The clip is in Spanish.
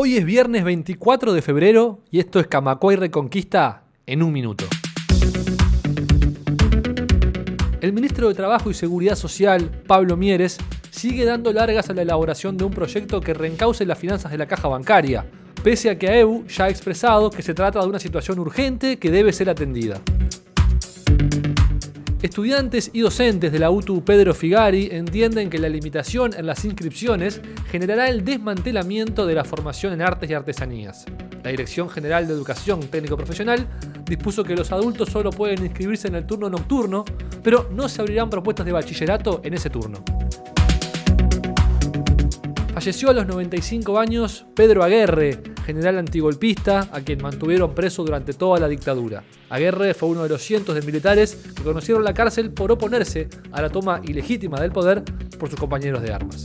Hoy es viernes 24 de febrero y esto es Camacuay Reconquista en un minuto. El ministro de Trabajo y Seguridad Social, Pablo Mieres, sigue dando largas a la elaboración de un proyecto que reencauce las finanzas de la caja bancaria, pese a que AEU ya ha expresado que se trata de una situación urgente que debe ser atendida. Estudiantes y docentes de la UTU Pedro Figari entienden que la limitación en las inscripciones generará el desmantelamiento de la formación en artes y artesanías. La Dirección General de Educación Técnico Profesional dispuso que los adultos solo pueden inscribirse en el turno nocturno, pero no se abrirán propuestas de bachillerato en ese turno. Falleció a los 95 años Pedro Aguerre, general antigolpista a quien mantuvieron preso durante toda la dictadura. Aguerre fue uno de los cientos de militares que conocieron la cárcel por oponerse a la toma ilegítima del poder por sus compañeros de armas.